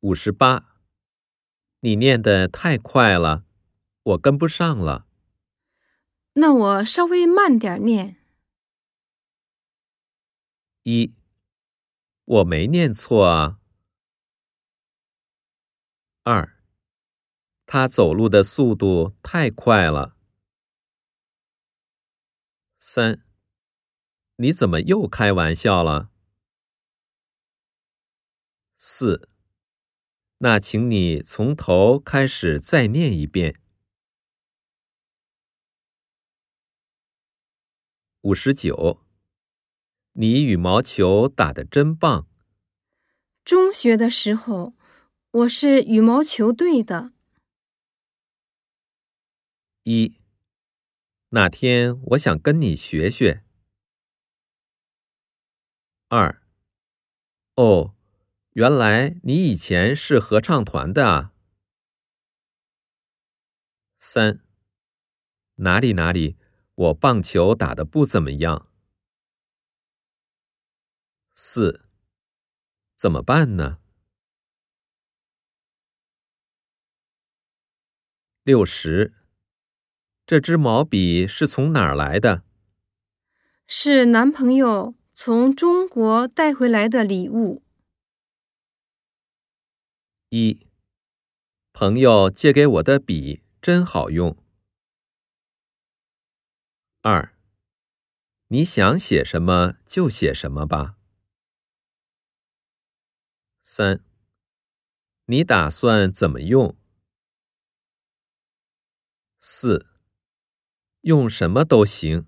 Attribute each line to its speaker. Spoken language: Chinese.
Speaker 1: 五十八，你念的太快了，我跟不上了。
Speaker 2: 那我稍微慢点念。
Speaker 1: 一，我没念错啊。二，他走路的速度太快了。三，你怎么又开玩笑了？四，那请你从头开始再念一遍。五十九，你羽毛球打得真棒。
Speaker 2: 中学的时候，我是羽毛球队的。
Speaker 1: 一，那天我想跟你学学。二，哦。原来你以前是合唱团的啊！三，哪里哪里，我棒球打的不怎么样。四，怎么办呢？六十，这支毛笔是从哪儿来的？
Speaker 2: 是男朋友从中国带回来的礼物。
Speaker 1: 一，朋友借给我的笔真好用。二，你想写什么就写什么吧。三，你打算怎么用？四，用什么都行。